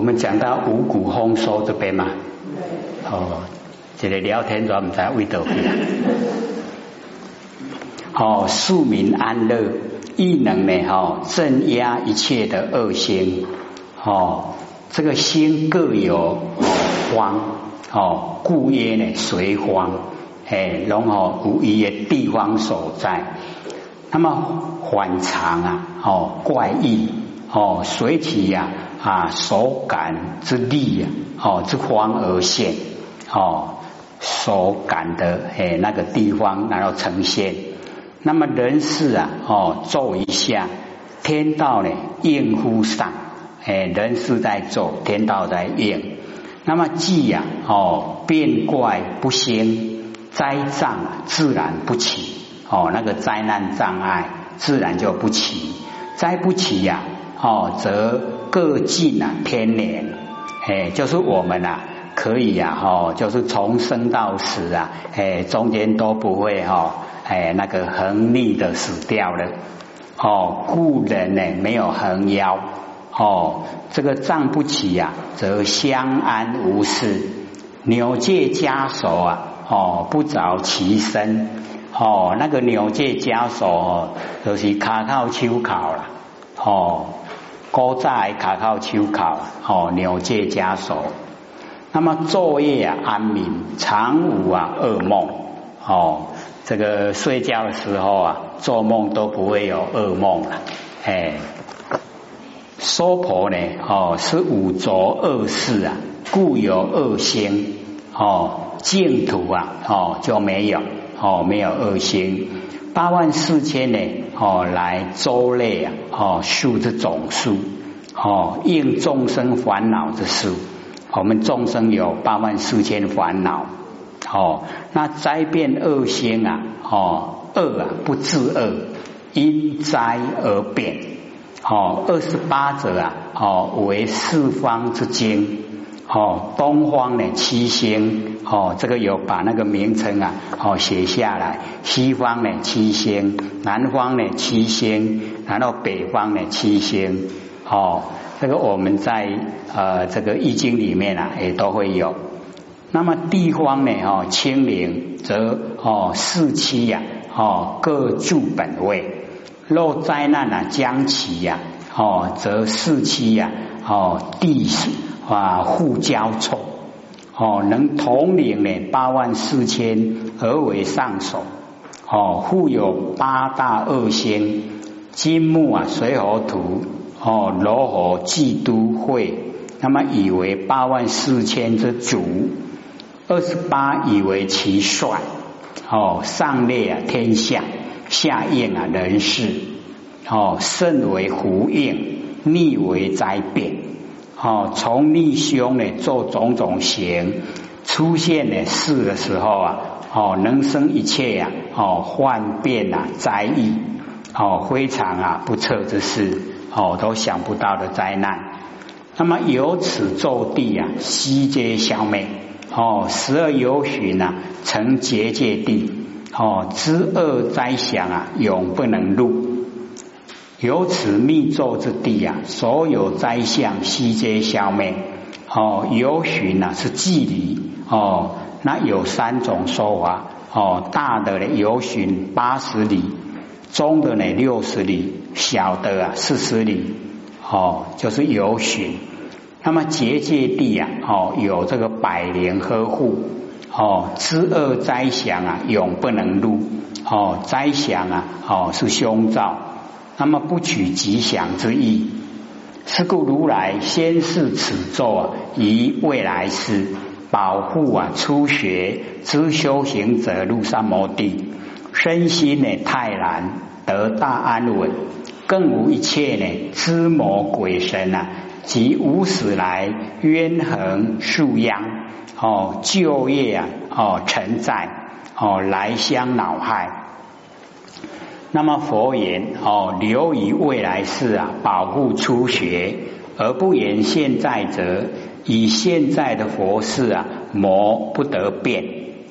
我们讲到五谷丰收这边嘛，哦，这个聊天主要唔知为到去啦。哦，庶民安乐，亦能呢？哈，镇压一切的恶心。哦，这个心各有方。哦，故曰呢，随方。哎，然后无一的地方所在。那么反常啊，哦，怪异哦，随其呀啊所感之力呀，哦之方而现，哦所感的哎那个地方然后呈现。那么人事啊，哦做一下，天道呢应乎上，哎人事在做，天道在应。那么既呀，哦变怪不兴，灾障自然不起。哦，那个灾难障碍自然就不起，灾不起呀，哦，则各尽啊天年，哎，就是我们啊，可以呀，哦，就是从生到死啊，哎，中间都不会哈，哎，那个横逆的死掉了，哦，故人呢没有横夭，哦，这个葬不起呀，则相安无事，纽戒枷锁啊，哦，不着其身。哦，那个纽戒枷锁就是卡靠秋考了。哦，古早卡靠手铐，哦，纽戒枷锁。那么昼夜啊安眠，常无啊噩梦。哦，这个睡觉的时候啊，做梦都不会有噩梦了。哎，娑婆呢？哦，是五浊恶世啊，故有恶心。哦，净土啊，哦就没有。哦，没有恶心，八万四千呢？哦，来周类啊！哦，数之总数，哦，应众生烦恼之数。我们众生有八万四千烦恼。哦，那灾变恶心啊！哦，恶啊不自恶，因灾而变。哦，二十八者啊！哦，为四方之经。哦，东方呢七星，哦，这个有把那个名称啊，哦写下来。西方呢七星，南方呢七星，然后北方呢七星，哦，这个我们在呃这个易经里面啊也都会有。那么地方呢，哦清明则哦四七呀，哦各住本位。若灾难啊将起呀，哦则四七呀，哦地。啊，互交错哦，能统领呢八万四千而为上首哦，互有八大恶星金木啊水火土哦罗火济都会，那么以为八万四千之主，二十八以为其帅哦，上列啊天下，下应啊人事哦，甚为胡应，逆为灾变。哦，从逆凶呢做种种行，出现呢事的时候啊，哦能生一切呀，哦幻变啊灾异，哦非常啊不测之事，哦都想不到的灾难。那么由此咒地啊，悉皆消灭。哦，十二由旬啊，成结界地。哦，知恶灾祥啊，永不能入。由此密咒之地啊，所有灾相悉皆消灭。哦，游巡啊是距离哦，那有三种说法。哦，大的呢游巡八十里，中的呢六十里，小的啊四十里。哦，就是游巡。那么结界地啊，哦有这个百年呵护。哦，知恶灾祥啊，永不能入。哦，灾祥啊，哦是凶兆。那么不取吉祥之意，是故如来先是此咒，以未来世保护啊初学之修行者入三摩地，身心呢泰然得大安稳，更无一切呢知魔鬼神啊及无始来冤横树殃哦旧业啊哦承载哦来相恼害。那么佛言哦，留于未来世啊，保护初学，而不言现在者，以现在的佛事啊，魔不得变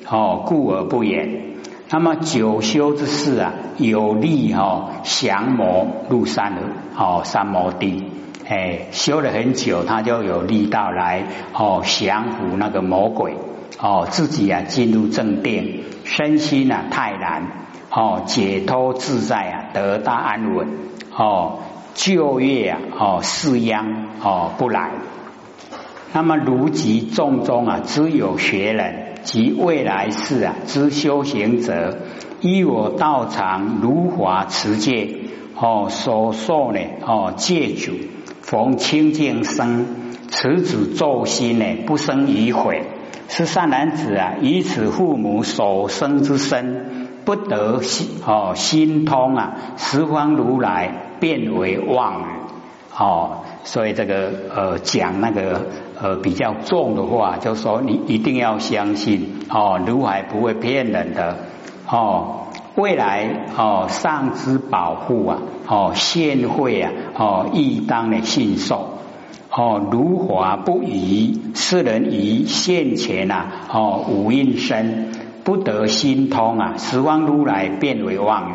哦，故而不言。那么九修之事啊，有利哦降魔入山哦，三摩地，哎，修了很久，他就有力道来哦降服那个魔鬼哦，自己啊进入正定，身心啊泰然哦，解脱自在啊，得大安稳哦，就业啊哦世殃哦不来。那么如及众中啊，只有学人及未来世啊之修行者，依我道场如法持戒哦所受呢哦戒主。逢清净生，此子咒心呢，不生疑悔。是善男子啊，以此父母所生之身，不得心哦心通啊，十方如来变为妄语哦。所以这个呃讲那个呃比较重的话，就说你一定要相信哦，如来不会骗人的哦。未来哦，上之保护啊，哦，现会啊，哦，亦当的信受哦，如华不移，世人于现前啊，哦，无应身不得心通啊，十方如来变为妄语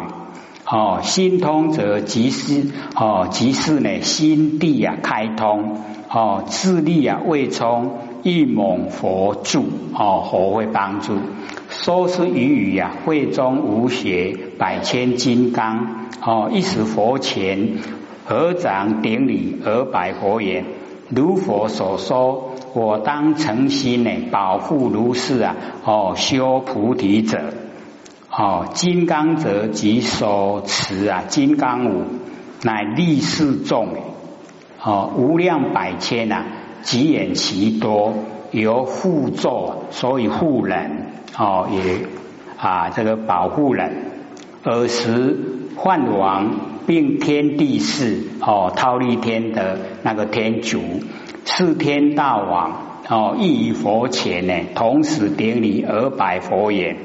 哦，心通则即是哦，即是呢，心地啊开通哦，智力啊未充，一猛佛助哦，佛会帮助。说是语语呀，会中无邪，百千金刚哦，一时佛前合掌顶礼而拜佛言：如佛所说，我当诚心呢，保护如是啊！哦，修菩提者哦，金刚者即手持啊，金刚舞乃力士众哦，无量百千呐，极眼其多，由护咒，所以护人。哦，也啊，这个保护人，尔时幻王并天地士哦，忉利天的那个天主，四天大王哦，亦于佛前呢，同时顶礼而拜佛言：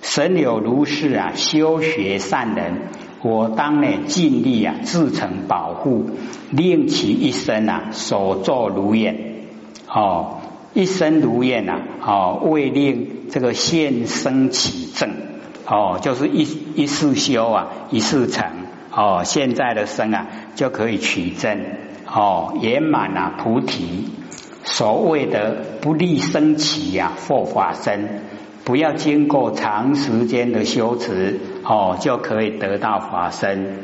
神有如是啊，修学善人，我当呢尽力啊，自成保护，令其一生啊，所作如愿哦。一生如愿呐，哦，为令这个现生起正，哦，就是一一世修啊，一世成，哦，现在的生啊就可以取正，哦，圆满啊菩提。所谓的不立生起呀，或法身，不要经过长时间的修持，哦，就可以得到法身。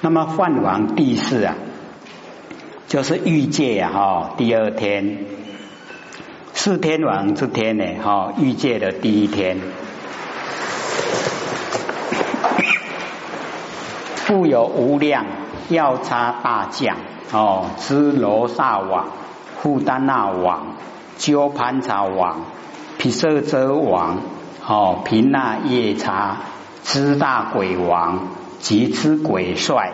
那么梵王第四啊，就是欲界啊，哈，第二天。四天王之天呢？哈，欲界的第一天，富有无量药叉大将哦，知罗刹王、护丹那王、鸠盘茶王、毗舍遮王哦，频那夜叉知大鬼王及知鬼帅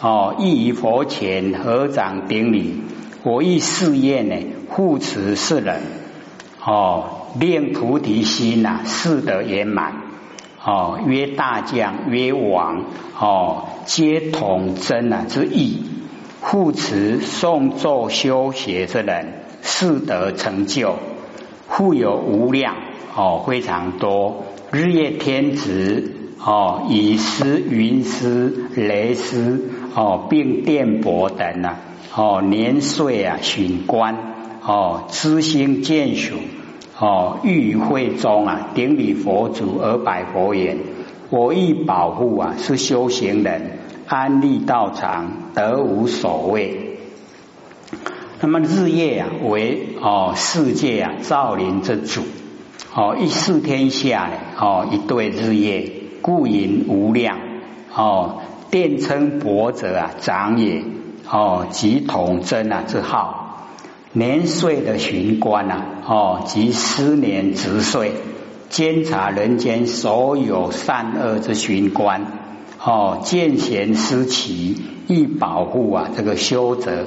哦，亦于佛前合掌顶礼，我亦誓愿呢，护持世人。哦，令菩提心呐，誓得圆满。哦，曰大将，曰王，哦，皆统真啊之意。护持诵咒修学之人，誓得成就。富有无量，哦，非常多。日夜天子，哦，以师云师雷师，哦，并电波等啊，哦，年岁啊，巡观。哦，知心见属哦，欲会中啊，顶礼佛祖而拜佛言：我欲保护啊，是修行人安立道场，得无所谓。那么日夜啊，为哦世界啊造林之主哦，一视天下呢哦一对日夜，故引无量哦，电称博者啊长也哦，即统真啊之号。年岁的巡官呐，哦，及十年值岁，监察人间所有善恶之巡观，哦，见贤思齐，亦保护啊这个修者。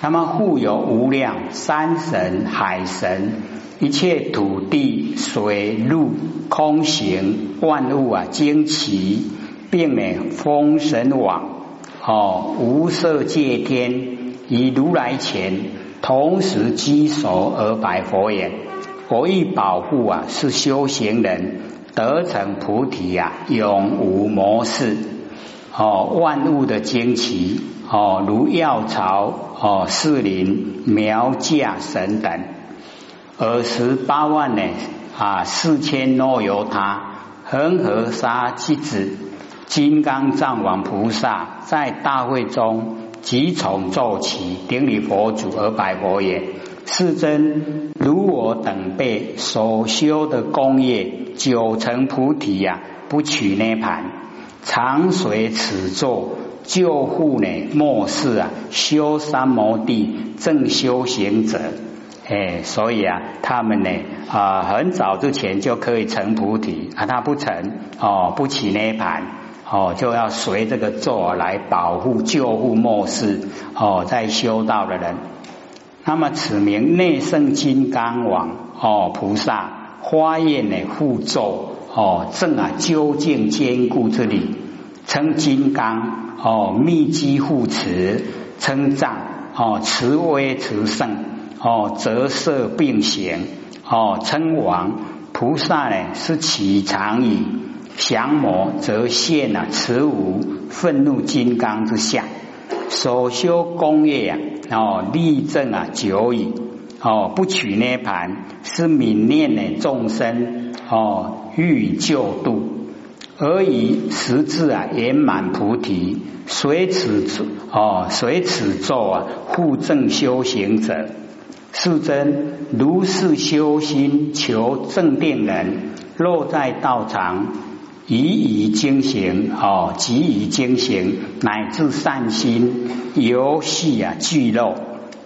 那么护有无量山神、海神，一切土地、水陆空行万物啊，惊奇，并呢封神网，哦，无色界天，以如来前。同时稽首而拜佛言：“佛亦保护啊，是修行人得成菩提啊，永无魔事。哦，万物的惊奇哦，如药草哦，士林苗架神等，而十八万呢啊，四千诺由他恒河沙之子金刚藏王菩萨在大会中即从坐起顶礼佛祖而拜佛也。世尊，如我等辈所修的功业九成菩提呀，不取涅盘，常随此座，救护呢末世啊，修三摩地正修行者，哎，所以啊，他们呢啊，很早之前就可以成菩提啊，他不成哦，不起涅盘哦，就要随这个咒来保护救护末世哦，在修道的人。那么此名内圣金刚王哦，菩萨花焰的护咒哦，正啊究竟坚固之理，称金刚哦，密机护持，称藏哦，慈威慈圣哦，折射并行哦，称王。菩萨呢是起常以降魔则现啊，慈无愤怒金刚之相，所修功业呀。哦，立正啊，久矣。哦，不取涅盘，是泯念的众生哦，欲救度，而以实质啊圆满菩提，随此哦随此咒啊护正修行者。世尊，如是修心求正定人，若在道场。以以精行哦，给以精行，乃至善心游戏啊，聚肉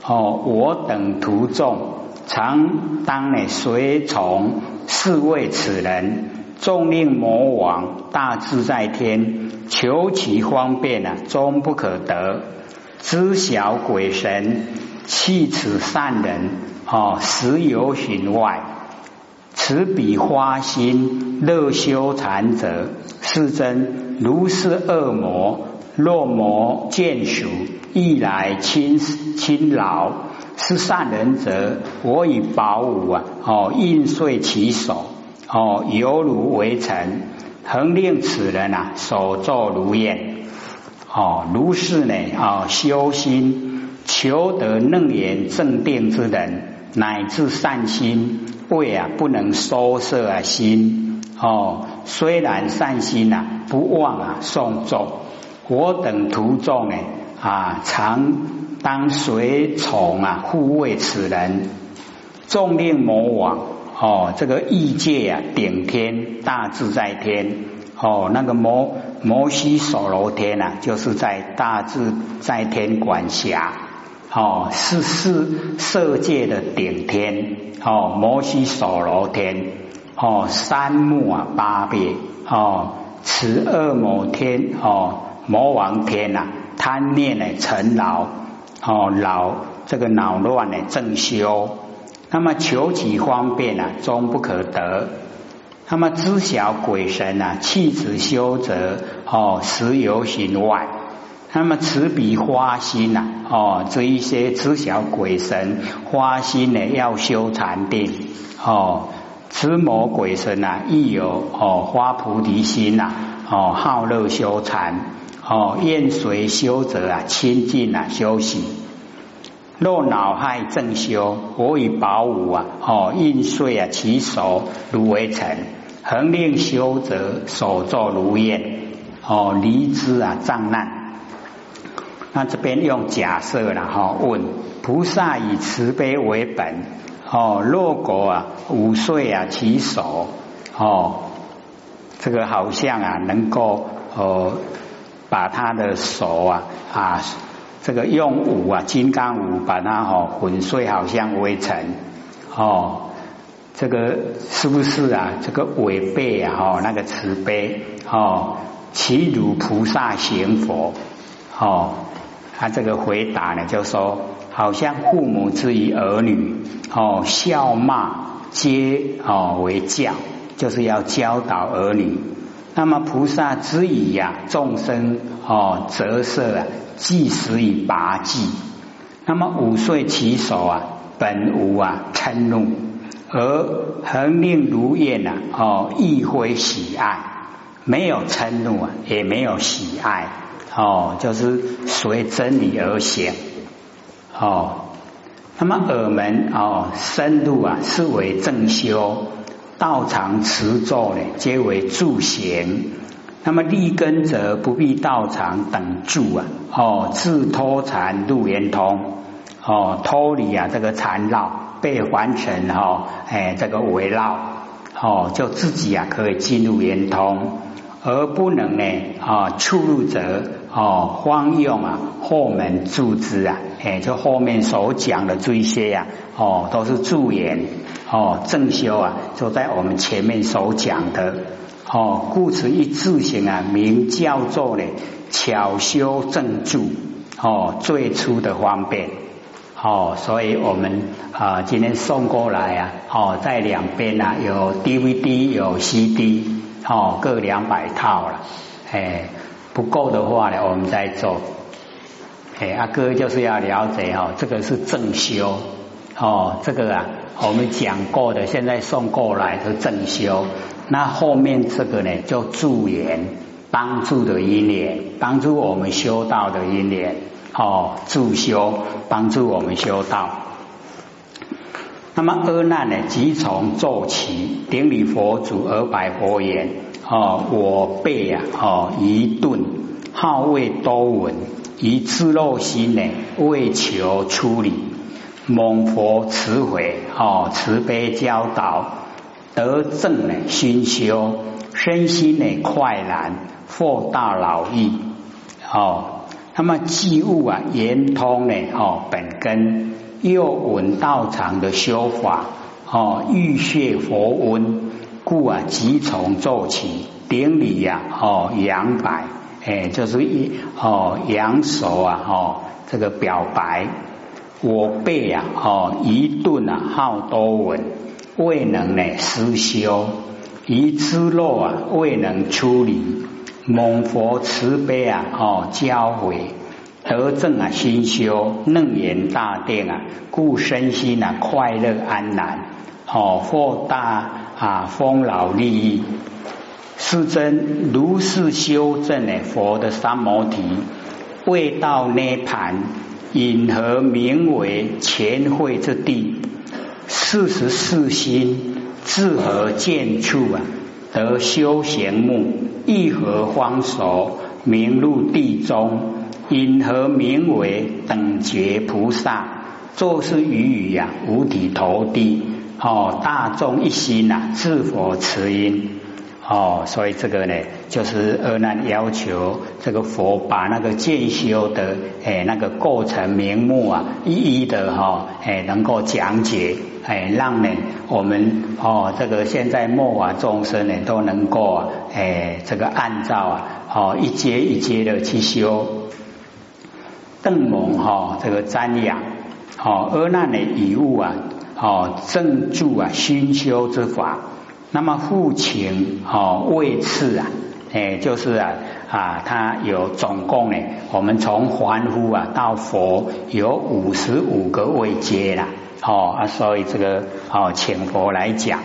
哦，我等徒众常当呢随从是为此人，众令魔王大自在天，求其方便啊，终不可得。知晓鬼神弃此善人哦，实有寻外。此彼花心乐修禅者，是真如是恶魔，若魔见属，亦来侵侵扰。是善人者，我以宝物啊，哦印碎其手，哦犹如为尘，恒令此人啊，所作如愿。哦如是呢，哦修心求得楞严正定之人，乃至善心。胃啊，不能收摄啊心哦。虽然善心呐，不忘啊诵咒。我等徒众呢啊，常当随从啊护卫此人。众令魔王哦，这个异界啊顶天大自在天哦，那个摩摩西所罗天呐，就是在大自在天管辖。哦，是是色界的顶天哦，摩西所罗天哦，三木啊八别哦，此恶魔天哦，魔王天呐，贪念呢尘劳哦，劳这个恼乱呢正修，那么求其方便啊，终不可得。那么知晓鬼神啊，弃子修者哦，实有行外。那么此彼花心呐，哦，这一些知晓鬼神花心呢，要修禅定哦。此魔鬼神呐，亦有哦花菩提心呐，哦好乐修禅哦，愿随修者啊亲近啊修行。若恼害正修，我以宝物啊，哦印碎啊其手如为尘，恒令修者所作如愿哦离之啊障难。那这边用假设了哈，问菩萨以慈悲为本哦，若果啊五岁啊起手哦，这个好像啊能够哦把他的手啊啊这个用五啊金刚五把它哦粉碎，好像微尘哦，这个是不是啊？这个违背啊哦那个慈悲哦，其如菩萨行佛哦。他这个回答呢，就说好像父母之于儿女，哦，笑骂皆哦为教，就是要教导儿女。那么菩萨之以呀，众生哦折射啊，即时以拔济。那么五岁起手啊，本无啊嗔怒，而恒令如愿呐，哦亦非喜爱，没有嗔怒啊，也没有喜爱。哦，就是随真理而行，哦。那么耳门哦，深入啊是为正修，道场持咒呢，皆为助行。那么立根则不必道场等助啊，哦，自脱禅入圆通，哦，脱离啊这个缠绕，被凡尘哈，哎，这个围绕，哦，就自己啊可以进入圆通，而不能呢啊出入者哦，荒用啊后门注之啊，哎，就后面所讲的这些呀，哦，都是助言，哦，正修啊，就在我们前面所讲的。哦，故此一字形啊，名叫做呢巧修正助哦，最初的方便哦，所以我们啊今天送过来啊，哦在两边啊有 DVD 有 CD 哦各两百套了，哎不够的话呢我们再做，哎阿哥就是要了解哦，这个是正修哦，这个啊我们讲过的，现在送过来是正修。那后面这个呢，叫助缘，帮助的因缘，帮助我们修道的因缘，哦，助修，帮助我们修道。那么阿难呢，即从坐起，顶礼佛祖而拜佛言：哦，我辈啊，哦，一顿好为多闻，以自肉心呢，为求出离，蒙佛慈悔，哦，慈悲教导。得正呢，心修身心呢快然，获大劳益哦。那么即悟啊，圆通呢哦，本根又闻道场的修法哦，欲血佛温，故啊即从做起顶礼呀哦，扬白哎，就是一哦扬手啊哦，这个表白我辈啊哦一顿啊好多闻。未能呢思修，一知漏啊未能出离，蒙佛慈悲啊哦教诲，德正啊心修楞严大定啊，故身心啊快乐安然，哦获大啊丰饶利益。是真如是修正呢佛的三摩提，未到涅盘，因何名为前会之地？四十四心自何见处啊？得修行目，一何方熟？名入地中，因何名为等觉菩萨？作是语语呀，五体投地。哦，大众一心呐，自佛慈音。哦，所以这个呢，就是阿难要求这个佛把那个渐修的诶那个过程名目啊，一一的哈诶能够讲解，诶让呢我们哦这个现在末法众生呢都能够诶这个按照啊哦一阶一阶的去修。邓蒙哈这个瞻仰，哦阿难的遗物啊，哦正助啊熏修之法。那么父亲哦位次啊，哎就是啊啊，他有总共呢，我们从凡夫啊到佛有五十五个位阶啦，哦啊，所以这个哦请佛来讲。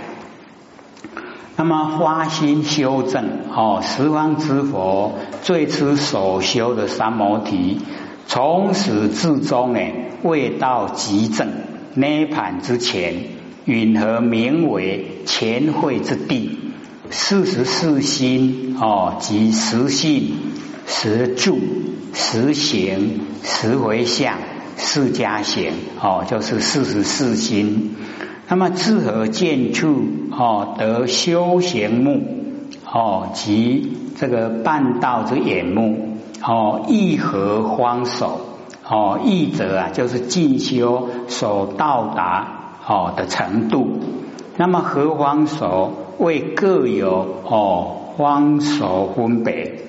那么花心修正哦，十方之佛最初所修的三摩提，从始至终呢未到极正涅盘之前。允何名为前会之地？四十四心哦，即实性、实住、实行、实回向、四加行哦，就是四十四心。那么自何见处哦？得修行目哦，即这个半道之眼目哦，意和方手哦？意者啊，就是进修所到达。哦的程度，那么何方所为各有哦方所分别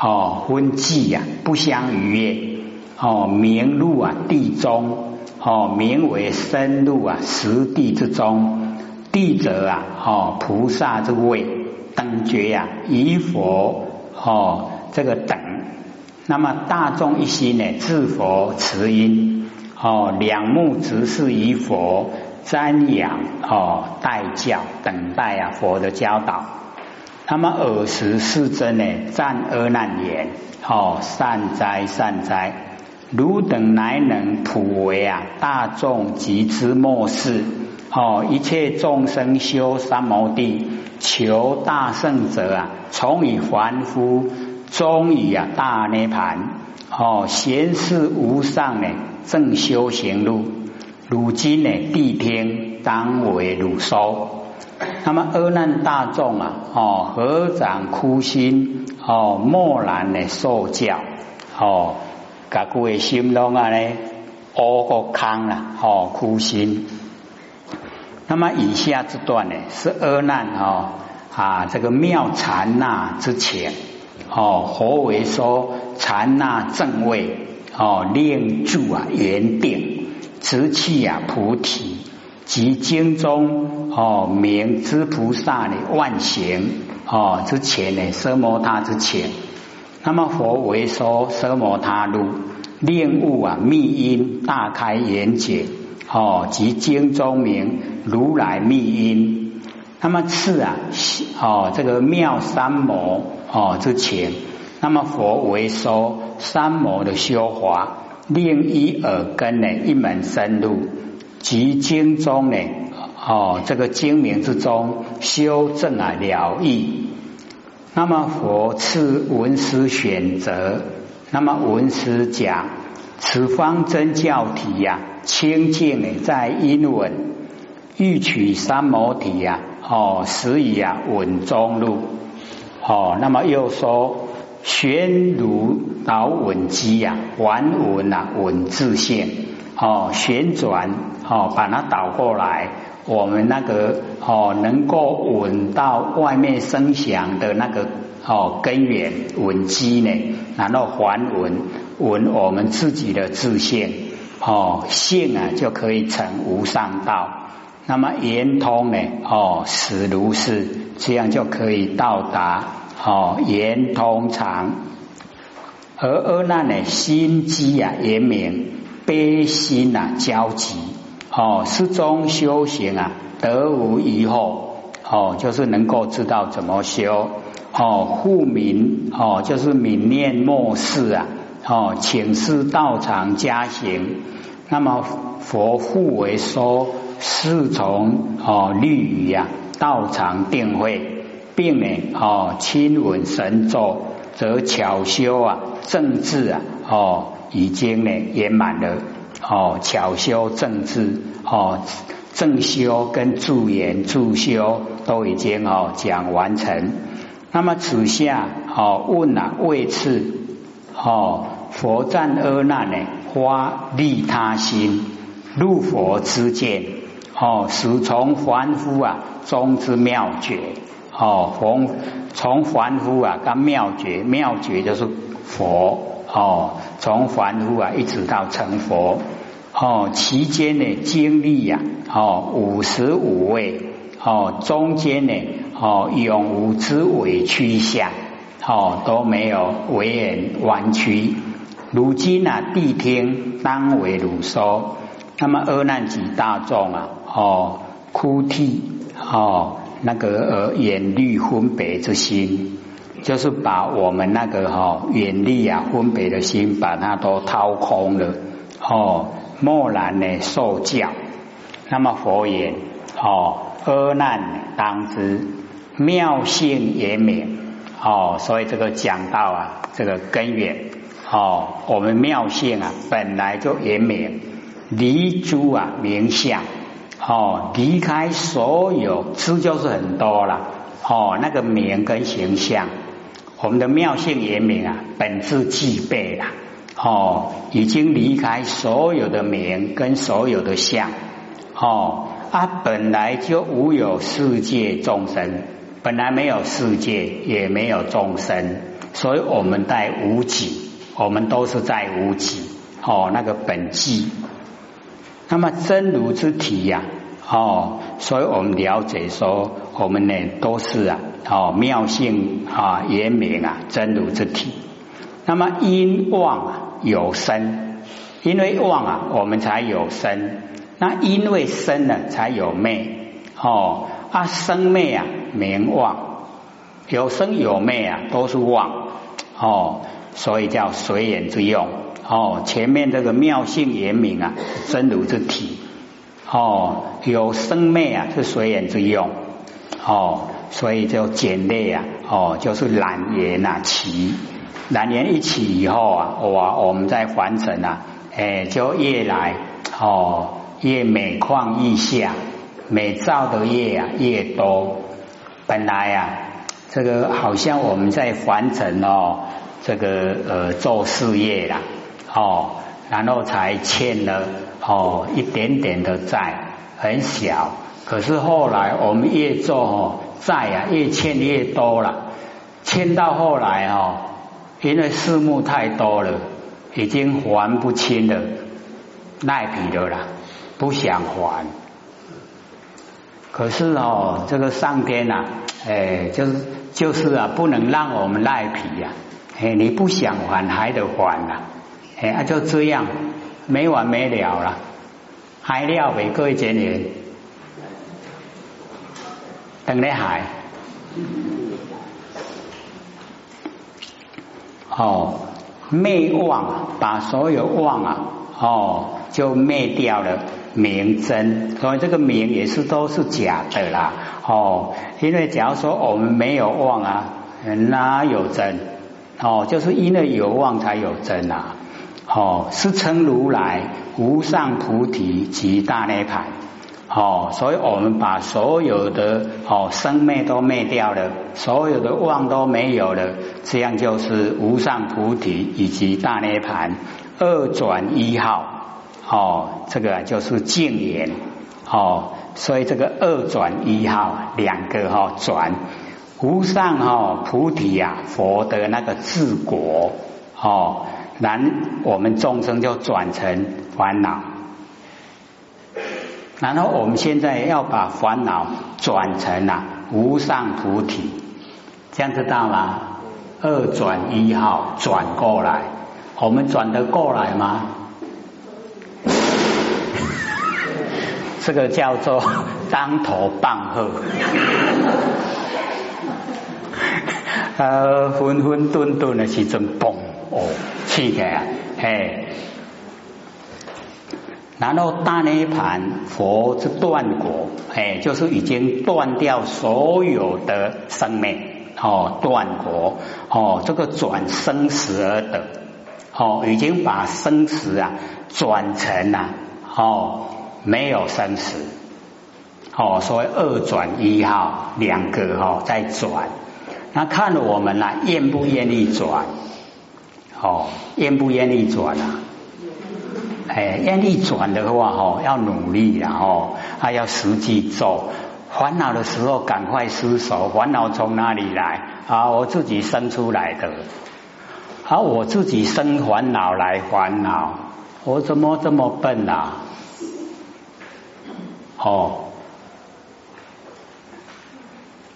哦分际呀不相逾越哦名入啊地中哦名为深入啊实地之中地者啊哦菩萨之位等觉呀以佛哦这个等那么大众一心呢自佛慈音哦两目直视于佛。瞻仰哦，待教等待啊，佛的教导。那么尔时世尊呢，赞阿难言：哦，善哉善哉！汝等乃能普为啊大众集之末世，哦，一切众生修三摩地，求大圣者啊，从以凡夫，终于啊大涅盘，哦，贤士无上呢，正修行路，如今呢，谛听当为汝收。那么阿难大众啊，哦，合掌哭心，哦，默然的受教，哦，各位心中啊呢，阿个康啊，哦，哭心。那么以下这段呢，是阿难哦啊，这个妙禅那之前，哦，何为说禅那正位，哦，令住啊圆定，直气啊菩提。即经中哦名之菩萨的万行哦之前呢奢摩他之前，那么佛为说奢摩他路令悟啊密因大开眼解哦即经中名如来密因，那么次啊哦这个妙三摩哦之前，那么佛为说三摩的修华令一耳根呢一门深入。即经中呢，哦，这个经名之中修正啊了义。那么佛赐文师选择，那么文师讲此方真教体呀，清净在因稳，欲取三摩体呀，哦，时以啊稳中路。哦，那么又说玄如导稳机呀，还稳啊稳自现。哦，旋转哦，把它倒过来，我们那个哦，能够稳到外面声响的那个哦根源稳机呢，然后还稳稳我们自己的自现哦性啊，就可以成无上道。那么圆通呢哦，实如是，这样就可以到达哦圆通常。而阿难呢心机啊圆明。悲心啊焦急。哦，失中修行啊，得无疑惑。哦，就是能够知道怎么修。哦，护民哦，就是泯念末世啊。哦，请示道场加行，那么佛护为说是从哦律语啊道场定慧，并呢哦亲闻神咒，则巧修啊正治啊哦。已经呢圆满了哦，巧修正治哦，正修跟助言助修都已经哦讲完成。那么此下哦问啊位次哦佛赞阿难呢发利他心入佛之见哦，始从凡夫啊中之妙觉哦，从从凡夫啊跟妙觉妙觉就是佛。哦，从凡夫啊一直到成佛，哦，期间呢经历呀，哦五十五位，哦中间呢，哦永无之委屈相，哦都没有为人弯曲。如今啊谛听当为汝说，那么阿难及大众啊，哦哭涕，哦那个呃眼绿分别之心。就是把我们那个哈远离啊分别的心，把它都掏空了哦，默然呢受教。那么佛言哦，阿难当知妙性也免哦，所以这个讲到啊，这个根源哦，我们妙性啊本来就也免，离诸啊名相哦，离开所有知就是很多了哦，那个名跟形象。我们的妙性严明啊，本质具备了哦，已经离开所有的名跟所有的相哦，啊，本来就无有世界众生，本来没有世界，也没有众生，所以我们在无己，我们都是在无己哦，那个本际。那么真如之体呀，哦，所以我们了解说，我们呢都是啊。哦，妙性啊，严明啊，真如之体。那么因妄啊有生，因为妄啊，我们才有生。那因为生呢，才有昧。哦，啊生昧啊，名妄。有生有灭啊，都是妄哦，所以叫随缘之用哦。前面这个妙性严明啊，真如之体哦，有生灭啊，是随缘之用哦，所以就简略啊哦，就是懒言啊起，懒言一起以后啊，哇，我们在凡尘啊，哎，就越来哦越每况愈下，每造的业啊越多，本来啊。这个好像我们在凡尘哦，这个呃做事业啦，哦，然后才欠了哦一点点的债，很小。可是后来我们越做哦债啊越欠越多了，欠到后来哦，因为事目太多了，已经还不清了，赖皮了啦，不想还。可是哦，这个上天呐，哎，就是。就是啊，不能让我们赖皮呀！哎，你不想还还得还呐！哎，就这样没完没了了，还料给各位姐妹等你海哦，灭妄，把所有妄啊哦，就灭掉了。名真，所以这个名也是都是假的啦。哦，因为假如说我们没有妄啊，哪有真？哦，就是因为有妄才有真啊。哦，是称如来无上菩提及大涅盘。哦，所以我们把所有的哦生灭都灭掉了，所有的妄都没有了，这样就是无上菩提以及大涅盘二转一号。哦，这个就是净言哦，所以这个二转一号两个哈转无上哈菩提呀佛的那个治国哦，然我们众生就转成烦恼，然后我们现在要把烦恼转成啊无上菩提，这样知道吗？二转一号转过来，我们转得过来吗？这个叫做当头棒喝，呃，混混沌沌的时阵，嘣哦，起来啊，嘿，然后大涅盘佛之断果，哎，就是已经断掉所有的生命，哦，断果，哦，这个转生死而得，哦，已经把生死啊转成了，哦。没有生死，哦，所以二转一号两个哈在转，那看我们呢愿不愿意转？哦，愿不愿意转啊？哎，愿意转的话哈，要努力然后还要实际做。烦恼的时候赶快失手，烦恼从哪里来？啊，我自己生出来的，啊，我自己生烦恼来烦恼，我怎么这么笨啊？哦，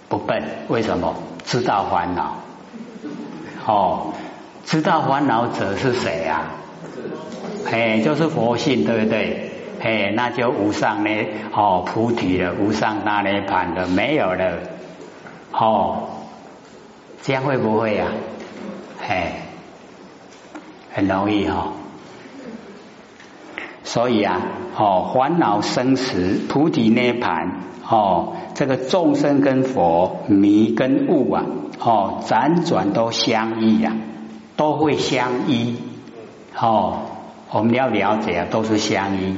不笨，为什么？知道烦恼。哦，知道烦恼者是谁呀？哎，就是佛性，对不对？哎，那就无上呢，哦，菩提了，无上大涅盘的没有了。哦，这样会不会呀？哎，很容易哈。所以啊，哦，烦恼生死、菩提涅盘，哦，这个众生跟佛、迷跟悟啊，哦，辗转都相依呀，都会相依。哦，我们要了解啊，都是相依。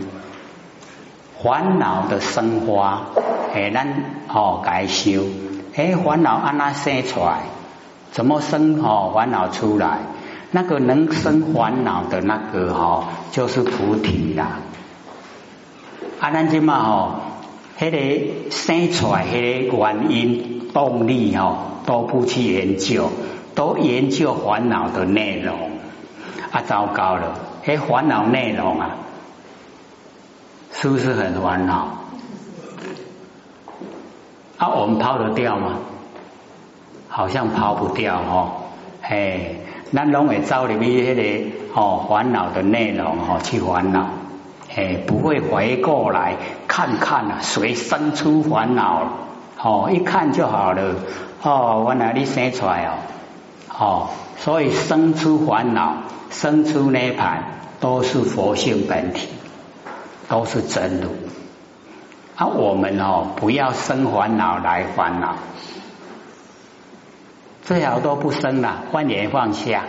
烦恼的生花，哎，咱哦该修，哎，烦恼安那生出来？怎么生？哦，烦恼出来？那个能生烦恼的那个哈，就是菩提啦。阿难今嘛吼，迄个生出来迄个原因动力吼，都不去研究，都研究烦恼的内容。啊，糟糕了，迄烦恼内容啊，是不是很烦恼？啊，我们抛得掉吗？好像抛不掉哦，嘿。咱拢会照里面迄个哦烦恼的内容哦去烦恼，哎不会回过来看看啊谁生出烦恼，哦，一看就好了。哦，原来你生出来哦，哦，所以生出烦恼，生出涅盘，都是佛性本体，都是真如。啊，我们哦，不要生烦恼来烦恼，最好都不生了，万年放下。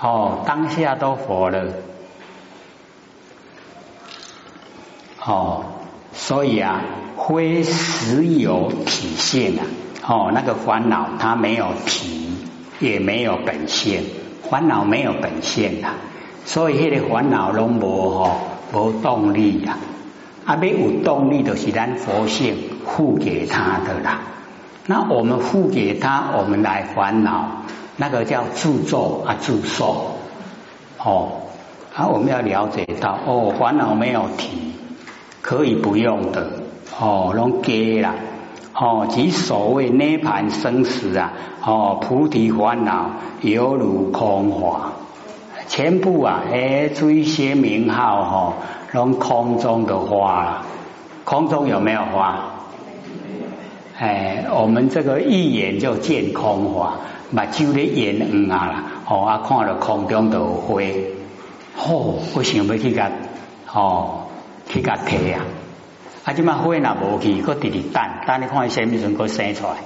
哦，当下都佛了。哦，所以啊，非实有体现啊。哦，那个烦恼它没有体，也没有本性，烦恼没有本性的，所以那个烦恼拢无吼无动力呀。啊，没有动力的是咱佛性付给他的啦。那我们付给他，我们来烦恼，那个叫自作啊自受。哦，啊，我们要了解到，哦，烦恼没有体。可以不用的哦，拢给啦哦，即所谓涅盘生死啊，哦，菩提烦恼犹如空花，全部啊，哎，这些名号哈，拢空中的花啦，空中有没有花？哎，我们这个一眼就见空花，目睭咧眼嗯啊啦，哦啊，看了空中的花，哦，我想要去甲哦。去甲摕啊！啊，即马花若无去，搁直直等，等你看伊虾米时阵搁生出来。